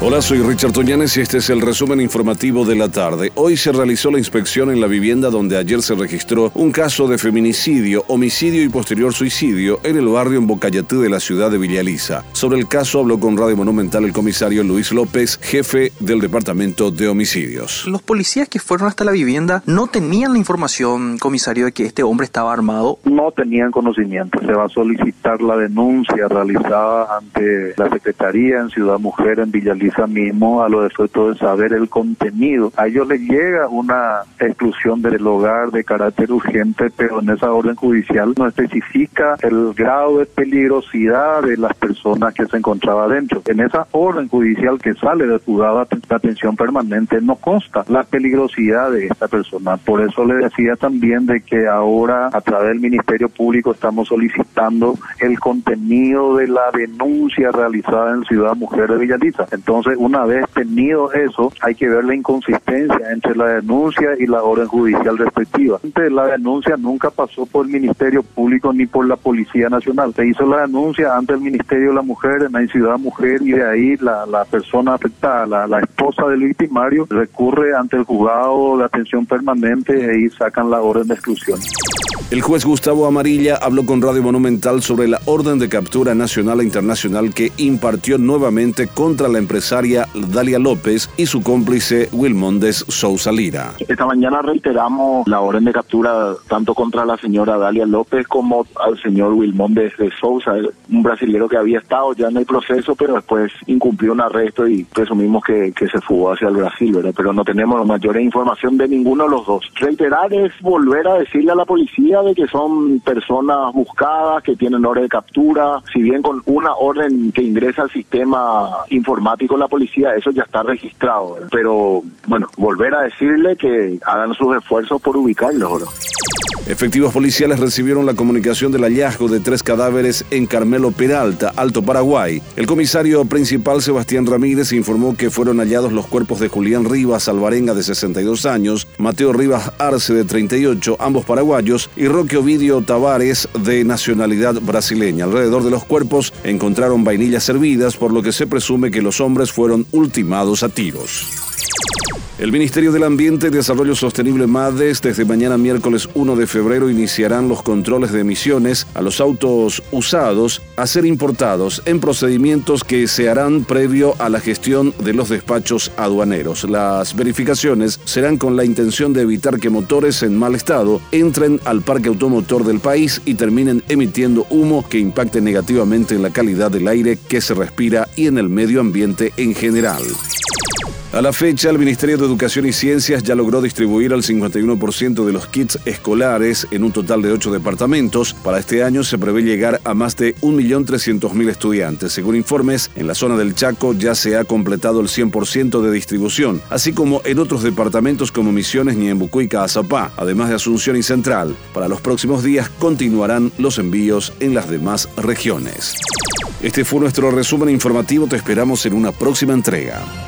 Hola, soy Richard Toñanes y este es el resumen informativo de la tarde. Hoy se realizó la inspección en la vivienda donde ayer se registró un caso de feminicidio, homicidio y posterior suicidio en el barrio en Bocayatí de la ciudad de Villaliza. Sobre el caso habló con Radio Monumental el comisario Luis López, jefe del departamento de homicidios. Los policías que fueron hasta la vivienda no tenían la información, comisario, de que este hombre estaba armado. No tenían conocimiento. Se va a solicitar la denuncia realizada ante la Secretaría en Ciudad Mujer en Villaliza mismo a los efectos de saber el contenido. A ellos les llega una exclusión del hogar de carácter urgente, pero en esa orden judicial no especifica el grado de peligrosidad de las personas que se encontraba dentro. En esa orden judicial que sale de juzgado de atención permanente no consta la peligrosidad de esta persona. Por eso le decía también de que ahora a través del Ministerio Público estamos solicitando el contenido de la denuncia realizada en Ciudad Mujer de Villaliza. Entonces, entonces, una vez tenido eso, hay que ver la inconsistencia entre la denuncia y la orden judicial respectiva. La denuncia nunca pasó por el Ministerio Público ni por la Policía Nacional. Se hizo la denuncia ante el Ministerio de la Mujer en la Ciudad Mujer y de ahí la, la persona afectada, la, la esposa del victimario, recurre ante el juzgado de atención permanente y sacan la orden de exclusión. El juez Gustavo Amarilla habló con Radio Monumental sobre la orden de captura nacional e internacional que impartió nuevamente contra la empresaria Dalia López y su cómplice Wilmondes Sousa Lira. Esta mañana reiteramos la orden de captura tanto contra la señora Dalia López como al señor Wilmondes de Sousa, un brasilero que había estado ya en el proceso, pero después incumplió un arresto y presumimos que, se fugó hacia el Brasil, ¿verdad? Pero no tenemos mayor información de ninguno de los dos. Reiterar es volver a decirle a la policía de que son personas buscadas, que tienen orden de captura, si bien con una orden que ingresa al sistema informático la policía, eso ya está registrado. Pero bueno, volver a decirle que hagan sus esfuerzos por ubicarlos. Efectivos policiales recibieron la comunicación del hallazgo de tres cadáveres en Carmelo Peralta, Alto Paraguay. El comisario principal Sebastián Ramírez informó que fueron hallados los cuerpos de Julián Rivas Alvarenga de 62 años, Mateo Rivas Arce de 38, ambos paraguayos, y Roque Ovidio Tavares de nacionalidad brasileña. Alrededor de los cuerpos encontraron vainillas servidas, por lo que se presume que los hombres fueron ultimados a tiros. El Ministerio del Ambiente y Desarrollo Sostenible MADES desde mañana miércoles 1 de febrero iniciarán los controles de emisiones a los autos usados a ser importados en procedimientos que se harán previo a la gestión de los despachos aduaneros. Las verificaciones serán con la intención de evitar que motores en mal estado entren al parque automotor del país y terminen emitiendo humo que impacte negativamente en la calidad del aire que se respira y en el medio ambiente en general. A la fecha, el Ministerio de Educación y Ciencias ya logró distribuir al 51% de los kits escolares en un total de ocho departamentos. Para este año se prevé llegar a más de 1.300.000 estudiantes. Según informes, en la zona del Chaco ya se ha completado el 100% de distribución, así como en otros departamentos como Misiones, Niembucú y Caazapá, además de Asunción y Central. Para los próximos días continuarán los envíos en las demás regiones. Este fue nuestro resumen informativo. Te esperamos en una próxima entrega.